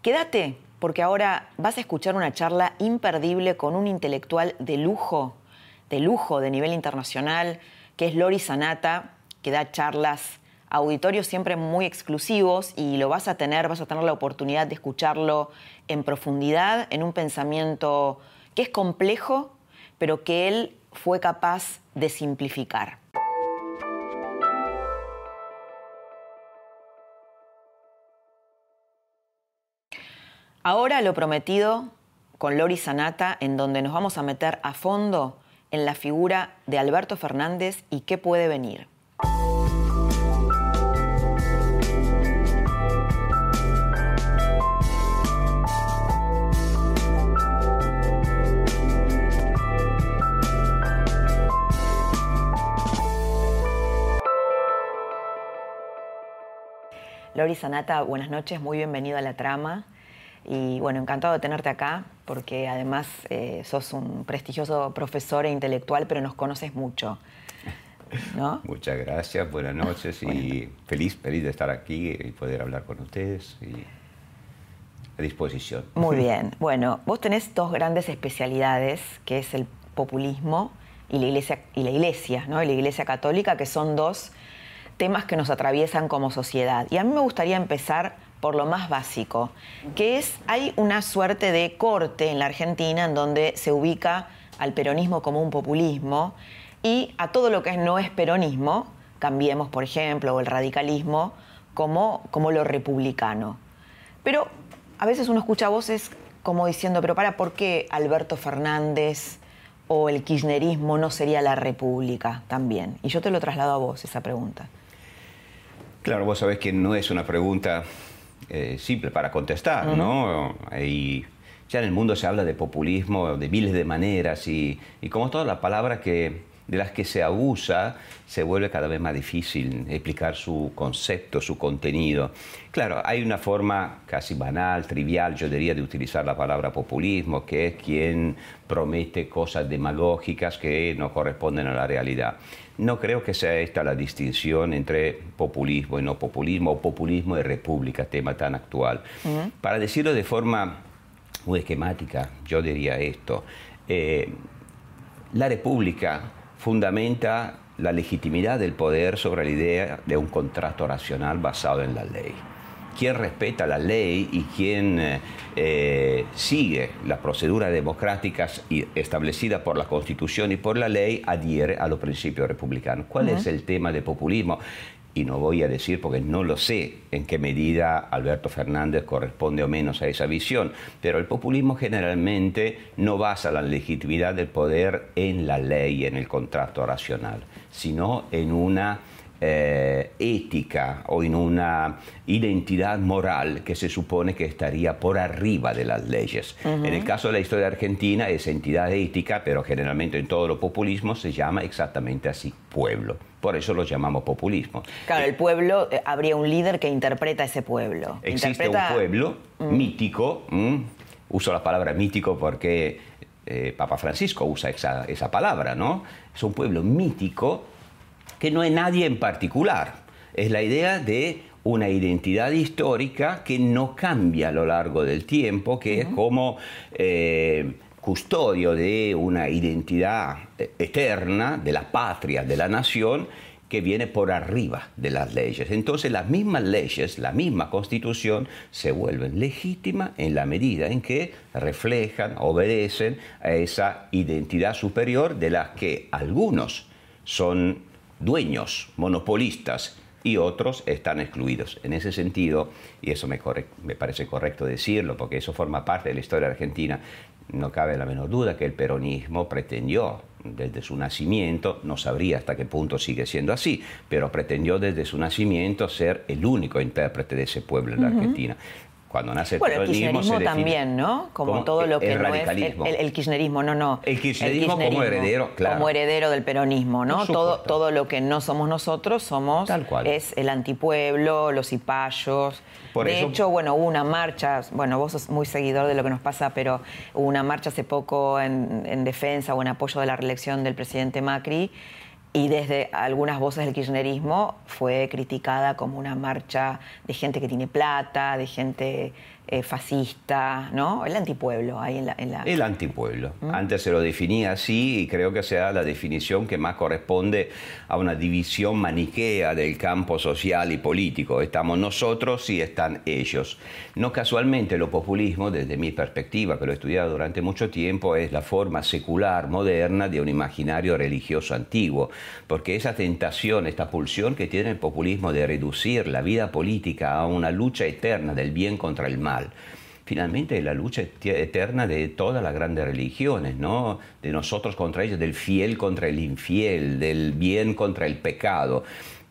Quédate, porque ahora vas a escuchar una charla imperdible con un intelectual de lujo, de lujo, de nivel internacional, que es Lori Sanata, que da charlas auditorios siempre muy exclusivos y lo vas a tener, vas a tener la oportunidad de escucharlo en profundidad, en un pensamiento que es complejo, pero que él fue capaz de simplificar. Ahora lo prometido con Lori Sanata, en donde nos vamos a meter a fondo en la figura de Alberto Fernández y qué puede venir. Lori Sanata, buenas noches, muy bienvenido a la trama. Y bueno, encantado de tenerte acá, porque además eh, sos un prestigioso profesor e intelectual, pero nos conoces mucho. ¿no? Muchas gracias, buenas noches y feliz, feliz de estar aquí y poder hablar con ustedes. Y a disposición. Muy bien. Bueno, vos tenés dos grandes especialidades, que es el populismo y la iglesia, y la iglesia, ¿no? Y la iglesia católica, que son dos temas que nos atraviesan como sociedad. Y a mí me gustaría empezar por lo más básico, que es, hay una suerte de corte en la Argentina en donde se ubica al peronismo como un populismo y a todo lo que no es peronismo, cambiemos por ejemplo, o el radicalismo, como, como lo republicano. Pero a veces uno escucha voces como diciendo, pero para, ¿por qué Alberto Fernández o el kirchnerismo no sería la república también? Y yo te lo traslado a vos esa pregunta. Claro, vos sabés que no es una pregunta eh, simple para contestar, ¿no? Y ya en el mundo se habla de populismo de miles de maneras y, y como toda la palabra que de las que se abusa, se vuelve cada vez más difícil explicar su concepto, su contenido. Claro, hay una forma casi banal, trivial, yo diría, de utilizar la palabra populismo, que es quien promete cosas demagógicas que no corresponden a la realidad. No creo que sea esta la distinción entre populismo y no populismo, o populismo y república, tema tan actual. Para decirlo de forma muy esquemática, yo diría esto. Eh, la república fundamenta la legitimidad del poder sobre la idea de un contrato racional basado en la ley. Quien respeta la ley y quien eh, eh, sigue las proceduras democráticas establecidas por la Constitución y por la ley adhiere a los principios republicanos. ¿Cuál es el tema de populismo? Y no voy a decir porque no lo sé en qué medida Alberto Fernández corresponde o menos a esa visión, pero el populismo generalmente no basa la legitimidad del poder en la ley, en el contrato racional, sino en una eh, ética o en una identidad moral que se supone que estaría por arriba de las leyes. En el caso de la historia argentina, esa entidad ética, pero generalmente en todo lo populismo se llama exactamente así, pueblo. Por eso lo llamamos populismo. Claro, el pueblo, eh, habría un líder que interpreta ese pueblo. Existe un pueblo mm. mítico, uso la palabra mítico porque eh, Papa Francisco usa esa, esa palabra, ¿no? Es un pueblo mítico que no es nadie en particular. Es la idea de una identidad histórica que no cambia a lo largo del tiempo, que es como eh, custodio de una identidad eterna de la patria, de la nación, que viene por arriba de las leyes. Entonces las mismas leyes, la misma constitución, se vuelven legítimas en la medida en que reflejan, obedecen a esa identidad superior de las que algunos son dueños, monopolistas, y otros están excluidos. En ese sentido, y eso me, me, parece correcto decirlo, porque eso forma parte de la historia argentina, no cabe la menor duda que el peronismo pretendió desde su nacimiento, no sabría hasta qué punto sigue siendo así, pero pretendió desde su nacimiento ser el único intérprete de ese pueblo en la Argentina cuando nace el bueno, el kirchnerismo también, ¿no? Como, todo lo que el no es el, kirchnerismo, no, no. El kirchnerismo, como heredero, claro. Como heredero del peronismo, ¿no? Todo, todo lo que no somos nosotros somos Tal cual. es el antipueblo, los cipayos. de hecho, bueno, hubo una marcha, bueno, vos sos muy seguidor de lo que nos pasa, pero hubo una marcha hace poco en, en defensa o en apoyo de la reelección del presidente Macri y desde algunas voces del kirchnerismo fue criticada como una marcha de gente que tiene plata, de gente eh, fascista, ¿no? El antipueblo ahí en la... El antipueblo. Mm. Antes se lo definía así y creo que sea la definición que más corresponde a una división maniquea del campo social y político. Estamos nosotros y están ellos. No casualmente lo populismo, desde mi perspectiva, que lo he estudiado durante mucho tiempo, es la forma secular, moderna de un imaginario religioso antiguo, porque esa tentación, esta pulsión que tiene el populismo de reducir la vida política a una lucha eterna del bien contra el mal, finalmente la lucha eterna de todas las grandes religiones, ¿no? De nosotros contra ellos, del fiel contra el infiel, del bien contra el pecado.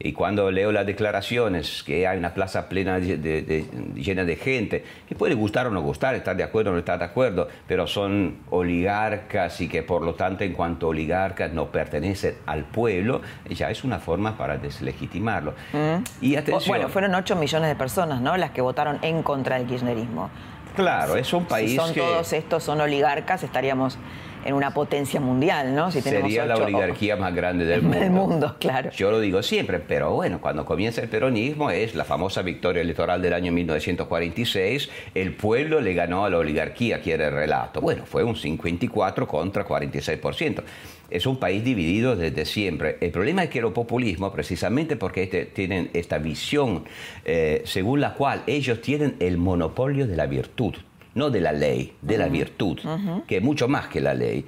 Y cuando leo las declaraciones, que hay una plaza plena de, llena de gente, que puede gustar o no gustar, estar de acuerdo o no estar de acuerdo, pero son oligarcas y que por lo tanto en cuanto oligarcas no pertenecen al pueblo, ya es una forma para deslegitimarlo. Mm. Y atención, bueno, fueron 8 millones de personas ¿no? las que votaron en contra del kirchnerismo. Claro, es un país si son todos estos son oligarcas, estaríamos en una potencia mundial, ¿no? Si Sería la oligarquía más grande del mundo. Del mundo, claro. Yo lo digo siempre, pero bueno, cuando comienza el peronismo es la famosa victoria electoral del año 1946, el pueblo le ganó a la oligarquía, quiere el relato. Bueno, fue un 54 contra 46% es un país dividido desde siempre. El problema es que el populismo, precisamente porque este, tienen esta visión eh, según la cual ellos tienen el monopolio de la virtud, no de la ley, de la virtud, que es mucho más que la ley.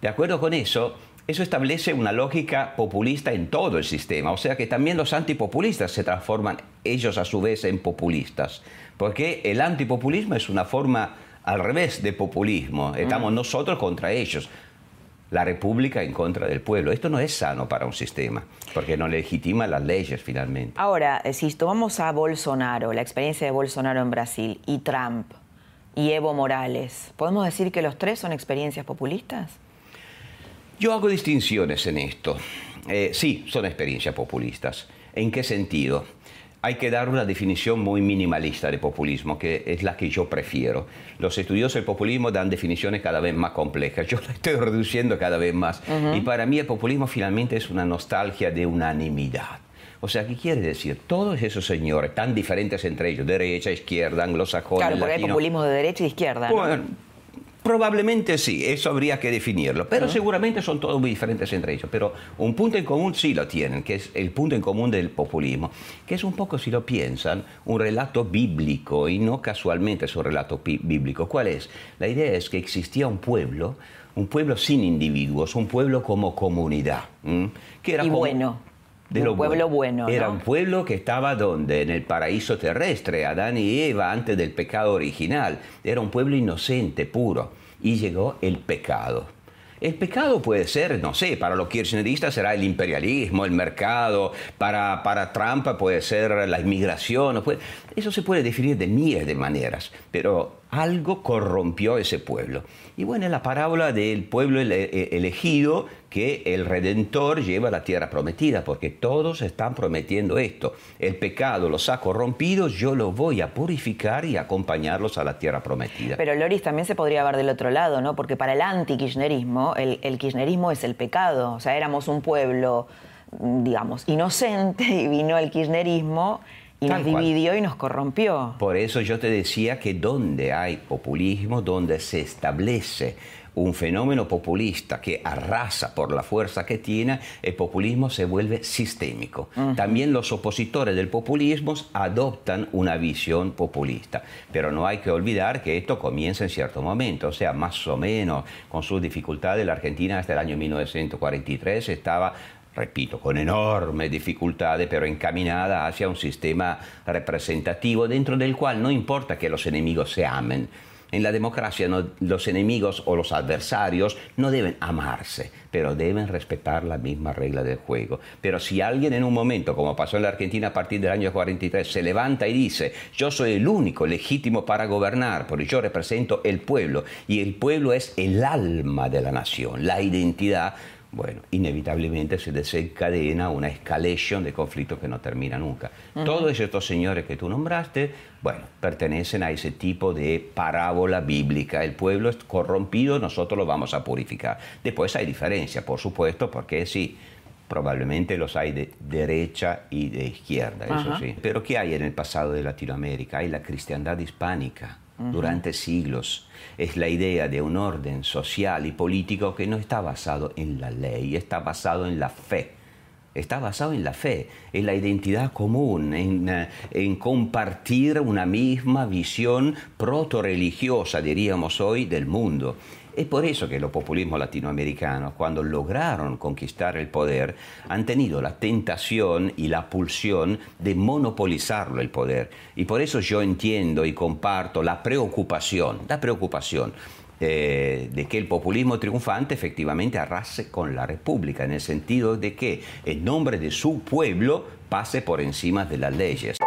De acuerdo con eso, eso establece una lógica populista en todo el sistema, o sea que también los antipopulistas se transforman ellos a su vez en populistas, porque el antipopulismo es una forma al revés de populismo, estamos nosotros contra ellos. La república en contra del pueblo. Esto no es sano para un sistema, porque no legitima las leyes finalmente. Ahora, si tomamos a Bolsonaro, la experiencia de Bolsonaro en Brasil, y Trump, y Evo Morales. ¿Podemos decir que los tres son experiencias populistas? Yo hago distinciones en esto. Eh, sí, son experiencias populistas. ¿En qué sentido? Hay que dar una definición muy minimalista de populismo, que es la que yo prefiero. Los estudios del populismo dan definiciones cada vez más complejas. Yo la estoy reduciendo cada vez más. Y para mí el populismo finalmente es una nostalgia de unanimidad. O sea, ¿qué quiere decir? Todos esos señores, tan diferentes entre ellos, derecha, izquierda, anglosajón, Claro, porque hay populismo de derecha y izquierda. Bueno, Probablemente sí, eso habría que definirlo, pero seguramente son todos muy diferentes entre ellos. Pero un punto en común sí lo tienen, que es el punto en común del populismo, que es un poco, si lo piensan, un relato bíblico y no casualmente es un relato bíblico. ¿Cuál es? La idea es que existía un pueblo, un pueblo sin individuos, un pueblo como comunidad. Que era y bueno de un pueblo bueno. Era un pueblo que estaba donde, en el paraíso terrestre, Adán y Eva antes del pecado original. Era un pueblo inocente, puro. Y llegó el pecado. El pecado puede ser, no sé, para los kirchneristas será el imperialismo, el mercado, para, para Trump puede ser la inmigración, eso se puede definir de miles de maneras, pero algo corrompió ese pueblo. Y bueno, es la parábola del pueblo eh, elegido que el Redentor lleva a la tierra prometida, porque todos están prometiendo esto. El pecado los ha corrompido, yo los voy a purificar y acompañarlos a la tierra prometida. Pero Loris también se podría ver del otro lado, ¿no? Porque para el anti-kirchnerismo, el, el kirchnerismo es el pecado. O sea, éramos un pueblo, digamos, inocente y vino el kirchnerismo y nos dividió y nos corrompió. Por eso yo te decía que donde hay populismo, donde se establece un fenómeno populista que arrasa por la fuerza que tiene, el populismo se vuelve sistémico. También los opositores del populismo adoptan una visión populista, pero no hay que olvidar que esto comienza en cierto momento, o sea, más o menos con sus dificultades, la Argentina hasta el año 1943 estaba repito, con enormes dificultades, pero encaminada hacia un sistema representativo dentro del cual no importa que los enemigos se amen. En la democracia los enemigos o los adversarios no deben amarse, pero deben respetar la misma regla del juego. Pero si alguien en un momento, como pasó en la Argentina a partir del año 43, se levanta y dice, yo soy el único legítimo para gobernar, porque yo represento el pueblo, y el pueblo es el alma de la nación, la identidad, bueno, inevitablemente se desencadena una escalation de conflictos que no termina nunca. Todos estos señores que tú nombraste, bueno, pertenecen a ese tipo de parábola bíblica. El pueblo es corrompido, nosotros lo vamos a purificar. Después hay diferencia, por supuesto, porque sí, Probablemente los hay de derecha y de izquierda, eso sí. Pero ¿qué hay en el pasado de Latinoamérica? Hay la cristiandad hispánica durante siglos. Es la idea de un orden social y político que no está basado en la ley, está basado en la fe. Está basado en la fe, en la identidad común, en, eh, en compartir una misma visión proto-religiosa, diríamos hoy, del mundo. Es por eso que los populismos latinoamericanos, cuando lograron conquistar el poder, han tenido la tentación y la pulsión de monopolizarlo el poder. Y por eso yo entiendo y comparto la preocupación, la preocupación eh, de que el populismo triunfante efectivamente arrase con la República, en el sentido de que en nombre de su pueblo pase por encima de las leyes.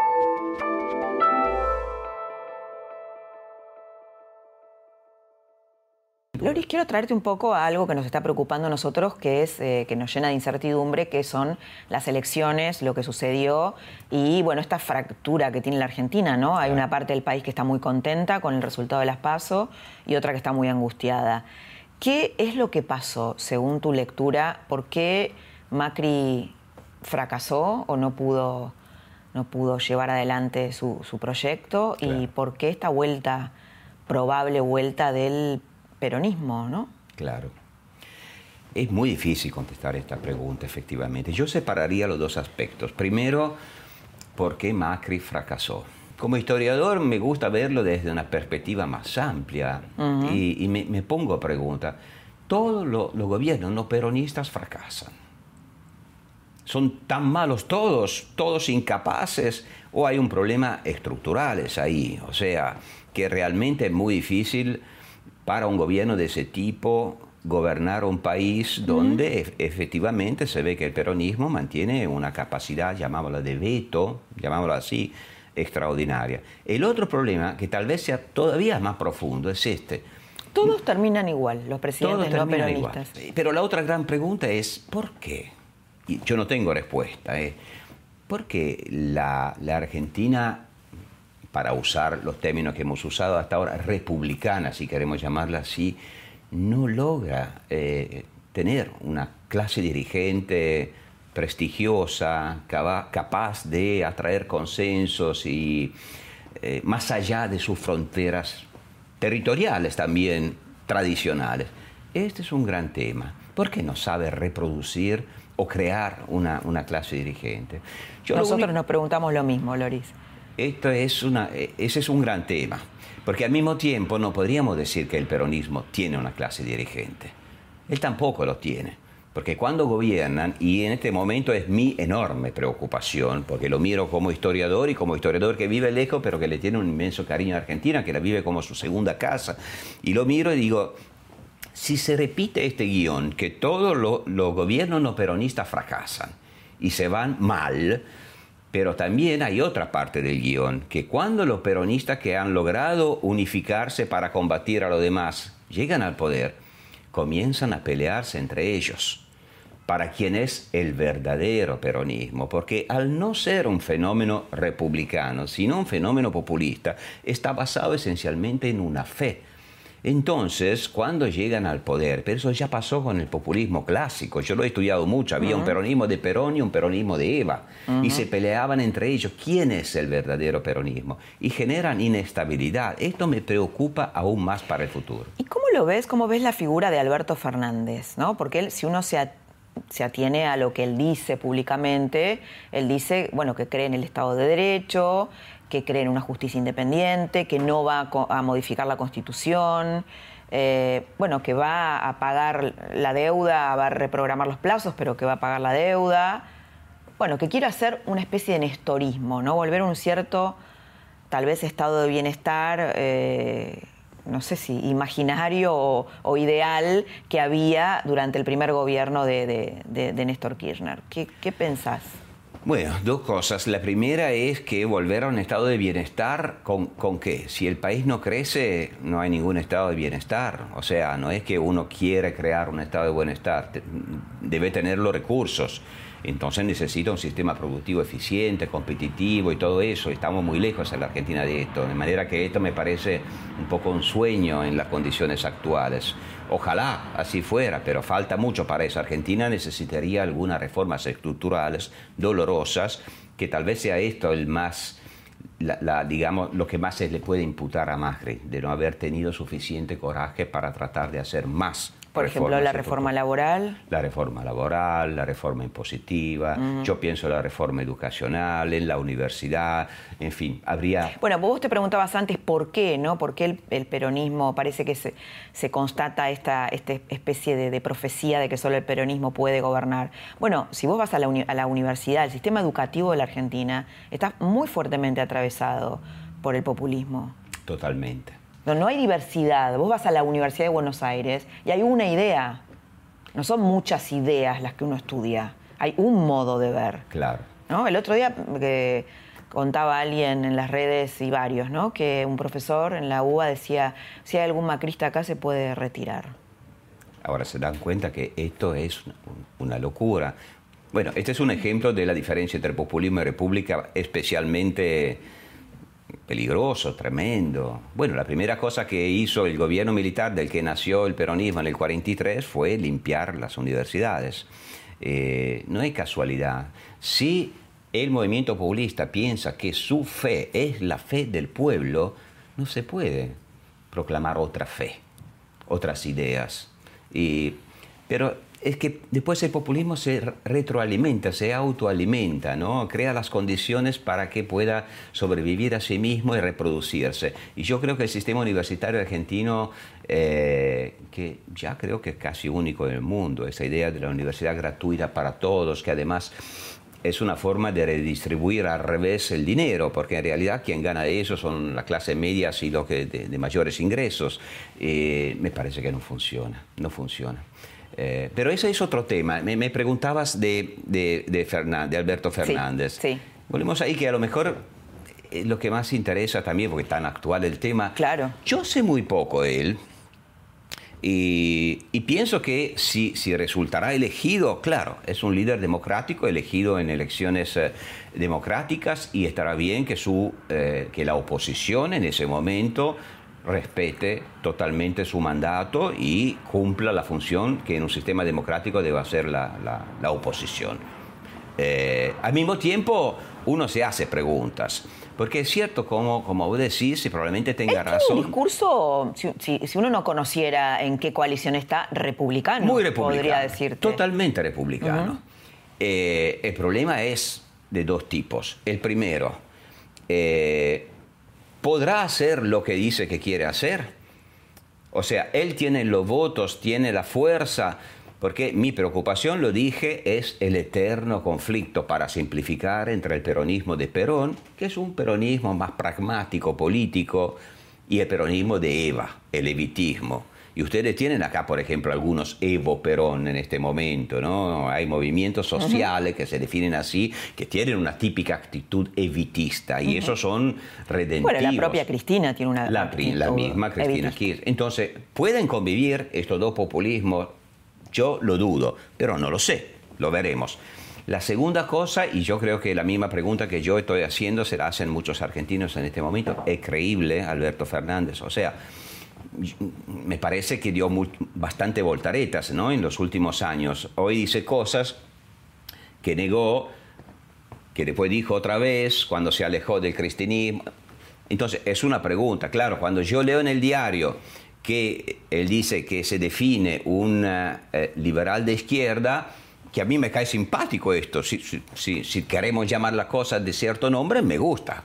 Quiero traerte un poco a algo que nos está preocupando a nosotros, que es eh, que nos llena de incertidumbre, que son las elecciones, lo que sucedió y bueno, esta fractura que tiene la Argentina, ¿no? Hay una parte del país que está muy contenta con el resultado de las PASO y otra que está muy angustiada. ¿Qué es lo que pasó, según tu lectura? ¿Por qué Macri fracasó o no pudo, no pudo llevar adelante su, proyecto? ¿Y por qué esta vuelta, probable vuelta del peronismo, ¿no? Claro. Es muy difícil contestar esta pregunta, efectivamente. Yo separaría los dos aspectos. Primero, ¿por qué Macri fracasó? Como historiador me gusta verlo desde una perspectiva más amplia y, me, pongo a preguntar, todos los gobiernos no peronistas fracasan. ¿Son tan malos todos, todos incapaces o hay un problema estructural ahí? O sea, que realmente es muy difícil para un gobierno de ese tipo gobernar un país donde efectivamente se ve que el peronismo mantiene una capacidad, llamámosla de veto, llamámosla así, extraordinaria. El otro problema, que tal vez sea todavía más profundo, es este. Todos terminan igual, los presidentes no peronistas. Pero la otra gran pregunta es, ¿por qué? Y yo no tengo respuesta. ¿eh? ¿Por qué la, la Argentina para usar los términos que hemos usado hasta ahora, republicana, si queremos llamarla así, no logra eh, tener una clase dirigente prestigiosa, capaz de atraer consensos y eh, más allá de sus fronteras territoriales también tradicionales. Este es un gran tema. ¿Por qué no sabe reproducir o crear una, clase dirigente? Nosotros nos preguntamos lo mismo, Loris. Esto es una, e, ese es un gran tema, porque al mismo tiempo no podríamos decir que el peronismo tiene una clase dirigente. Él tampoco lo tiene, porque cuando gobiernan, y en este momento es mi enorme preocupación, porque lo miro como historiador y como historiador que vive lejos, pero que le tiene un inmenso cariño a Argentina, que la vive como su segunda casa, y lo miro y digo, si se repite este guion, que todos los gobiernos no peronistas fracasan y se van mal, pero también hay otra parte del guion, que cuando los peronistas que han logrado unificarse para combatir a los demás llegan al poder, comienzan a pelearse entre ellos. Para quién es el verdadero peronismo, porque al no ser un fenómeno republicano, sino un fenómeno populista, está basado esencialmente en una fe entonces, cuando llegan al poder, pero eso ya pasó con el populismo clásico, yo lo he estudiado mucho, había un peronismo de Perón y un peronismo de Eva, y se peleaban entre ellos quién es el verdadero peronismo, y generan inestabilidad. Esto me preocupa aún más para el futuro. ¿Y cómo lo ves? ¿Cómo ves la figura de Alberto Fernández? ¿no? Porque él, si uno se, se atiene a lo que él dice públicamente, él dice, bueno, que cree en el Estado de Derecho, que cree en una justicia independiente, que no va a modificar la Constitución, eh, bueno, que va a pagar la deuda, va a reprogramar los plazos, pero que va a pagar la deuda. Bueno, que quiere hacer una especie de nestorismo, ¿no? Volver a un cierto, tal vez, estado de bienestar, eh, no sé si imaginario o, ideal que había durante el primer gobierno de, Néstor Kirchner. ¿Qué, qué pensás? Bueno, dos cosas. La primera es que volver a un estado de bienestar, ¿con, ¿con, qué? Si el país no crece, no hay ningún estado de bienestar. O sea, no es que uno quiere crear un estado de bienestar, debe tener los recursos. Entonces necesita un sistema productivo eficiente, competitivo y todo eso. Estamos muy lejos en la Argentina de esto, de manera que esto me parece un poco un sueño en las condiciones actuales. Ojalá así fuera, pero falta mucho para eso. Argentina necesitaría algunas reformas estructurales dolorosas, que tal vez sea esto el más la, digamos, lo que más se le puede imputar a Macri, de no haber tenido suficiente coraje para tratar de hacer más por ejemplo, la reforma laboral. La reforma laboral, la reforma impositiva, yo pienso la reforma educacional, en la universidad, en fin, habría... Bueno, vos te preguntabas antes por qué, ¿no? ¿Por qué el, peronismo, parece que se, se constata esta, esta especie de, profecía de que solo el peronismo puede gobernar? Bueno, si vos vas a la, a la universidad, el sistema educativo de la Argentina está muy fuertemente atravesado por el populismo. Totalmente. No, no hay diversidad. Vos vas a la Universidad de Buenos Aires y hay una idea. No son muchas ideas las que uno estudia. Hay un modo de ver. Claro. ¿no? El otro día que contaba alguien en las redes y varios, ¿no? que un profesor en la UBA decía, si hay algún macrista acá se puede retirar. Ahora se dan cuenta que esto es una locura. Bueno, este es un ejemplo de la diferencia entre populismo y república, especialmente peligroso, tremendo. Bueno, la primera cosa que hizo el gobierno militar del que nació el peronismo en el 43 fue limpiar las universidades. Eh, no es casualidad. Si el movimiento populista piensa que su fe es la fe del pueblo, no se puede proclamar otra fe, otras ideas. Y, pero es que después el populismo se retroalimenta, se autoalimenta, ¿no? crea las condiciones para que pueda sobrevivir a sí mismo y reproducirse. Y yo creo que el sistema universitario argentino, eh, que ya creo que es casi único en el mundo, esa idea de la universidad gratuita para todos, que además es una forma de redistribuir al revés el dinero, porque en realidad quien gana de eso son la clase media y los que de, mayores ingresos. Eh, me parece que no funciona, no funciona. Eh, pero ese es otro tema. Me, preguntabas de, de, de, Alberto Fernández. Sí, Volvemos ahí que a lo mejor es lo que más interesa también, porque es tan actual el tema. Claro. Yo sé muy poco de él. Y, pienso que si, si, resultará elegido, claro, es un líder democrático elegido en elecciones eh, democráticas y estará bien que, su, eh, que la oposición en ese momento respete totalmente su mandato y cumpla la función que en un sistema democrático debe hacer la, la, oposición. Eh, al mismo tiempo, uno se hace preguntas. Porque es cierto, como, como vos decís, y probablemente tenga razón. un discurso, si, si, uno no conociera en qué coalición está, republicano. Muy republicano. Podría decirte. Totalmente republicano. Eh, el problema es de dos tipos. El primero, eh, ¿podrá hacer lo que dice que quiere hacer? O sea, él tiene los votos, tiene la fuerza, porque mi preocupación, lo dije, es el eterno conflicto, para simplificar, entre el peronismo de Perón, que es un peronismo más pragmático, político, y el peronismo de Eva, el evitismo. Y ustedes tienen acá, por ejemplo, algunos Evo Perón en este momento, ¿no? Hay movimientos sociales que se definen así, que tienen una típica actitud evitista, y esos son redentivos. Bueno, la propia Cristina tiene una La, la misma Cristina Kirchner. Entonces, ¿pueden convivir estos dos populismos? Yo lo dudo, pero no lo sé, lo veremos. La segunda cosa, y yo creo que la misma pregunta que yo estoy haciendo se la hacen muchos argentinos en este momento, ¿es creíble Alberto Fernández? O sea, me parece que dio bastante voltaretas ¿no? en los últimos años. Hoy dice cosas que negó, que después dijo otra vez cuando se alejó del cristianismo. Entonces, es una pregunta, claro, cuando yo leo en el diario que él dice que se define un eh, liberal de izquierda, que a mí me cae simpático esto, si, si queremos llamar la cosa de cierto nombre, me gusta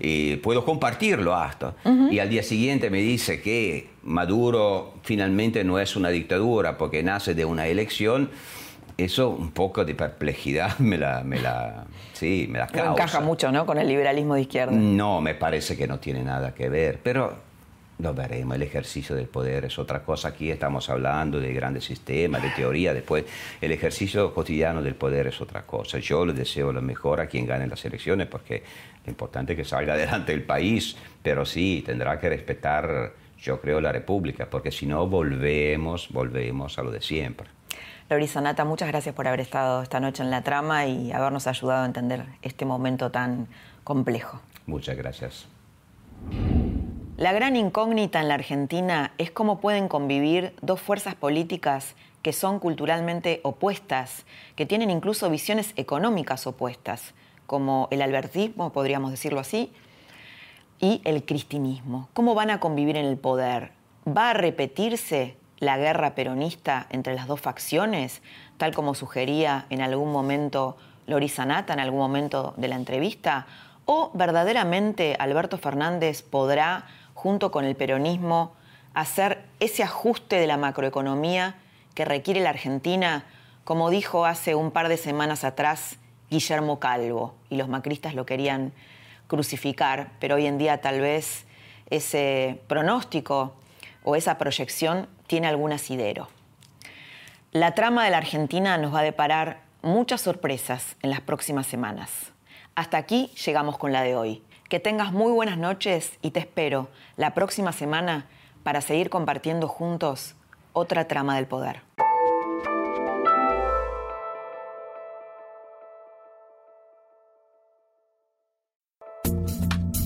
y puedo compartirlo hasta. Y al día siguiente me dice que Maduro finalmente no es una dictadura porque nace de una elección. Eso un poco de perplejidad me la, me la, sí, me la causa. No encaja mucho, ¿no? Con el liberalismo de izquierda. No, me parece que no tiene nada que ver. Pero lo veremos, el ejercicio del poder es otra cosa. Aquí estamos hablando de grandes sistemas, de teoría, después el ejercicio cotidiano del poder es otra cosa. Yo le deseo lo mejor a quien gane las elecciones porque importante que salga adelante el país, pero sí, tendrá que respetar, yo creo, la República, porque si no volvemos, volvemos a lo de siempre. Lorisa Nata, muchas gracias por haber estado esta noche en la trama y habernos ayudado a entender este momento tan complejo. Muchas gracias. La gran incógnita en la Argentina es cómo pueden convivir dos fuerzas políticas que son culturalmente opuestas, que tienen incluso visiones económicas opuestas, como el albertismo, podríamos decirlo así, y el cristinismo. ¿Cómo van a convivir en el poder? ¿Va a repetirse la guerra peronista entre las dos facciones, tal como sugería en algún momento Lori Sanata, en algún momento de la entrevista? ¿O verdaderamente Alberto Fernández podrá, junto con el peronismo, hacer ese ajuste de la macroeconomía que requiere la Argentina, como dijo hace un par de semanas atrás Guillermo Calvo, y los macristas lo querían crucificar, pero hoy en día tal vez ese pronóstico o esa proyección tiene algún asidero. La trama de la Argentina nos va a deparar muchas sorpresas en las próximas semanas. Hasta aquí llegamos con la de hoy. Que tengas muy buenas noches y te espero la próxima semana para seguir compartiendo juntos otra trama del poder.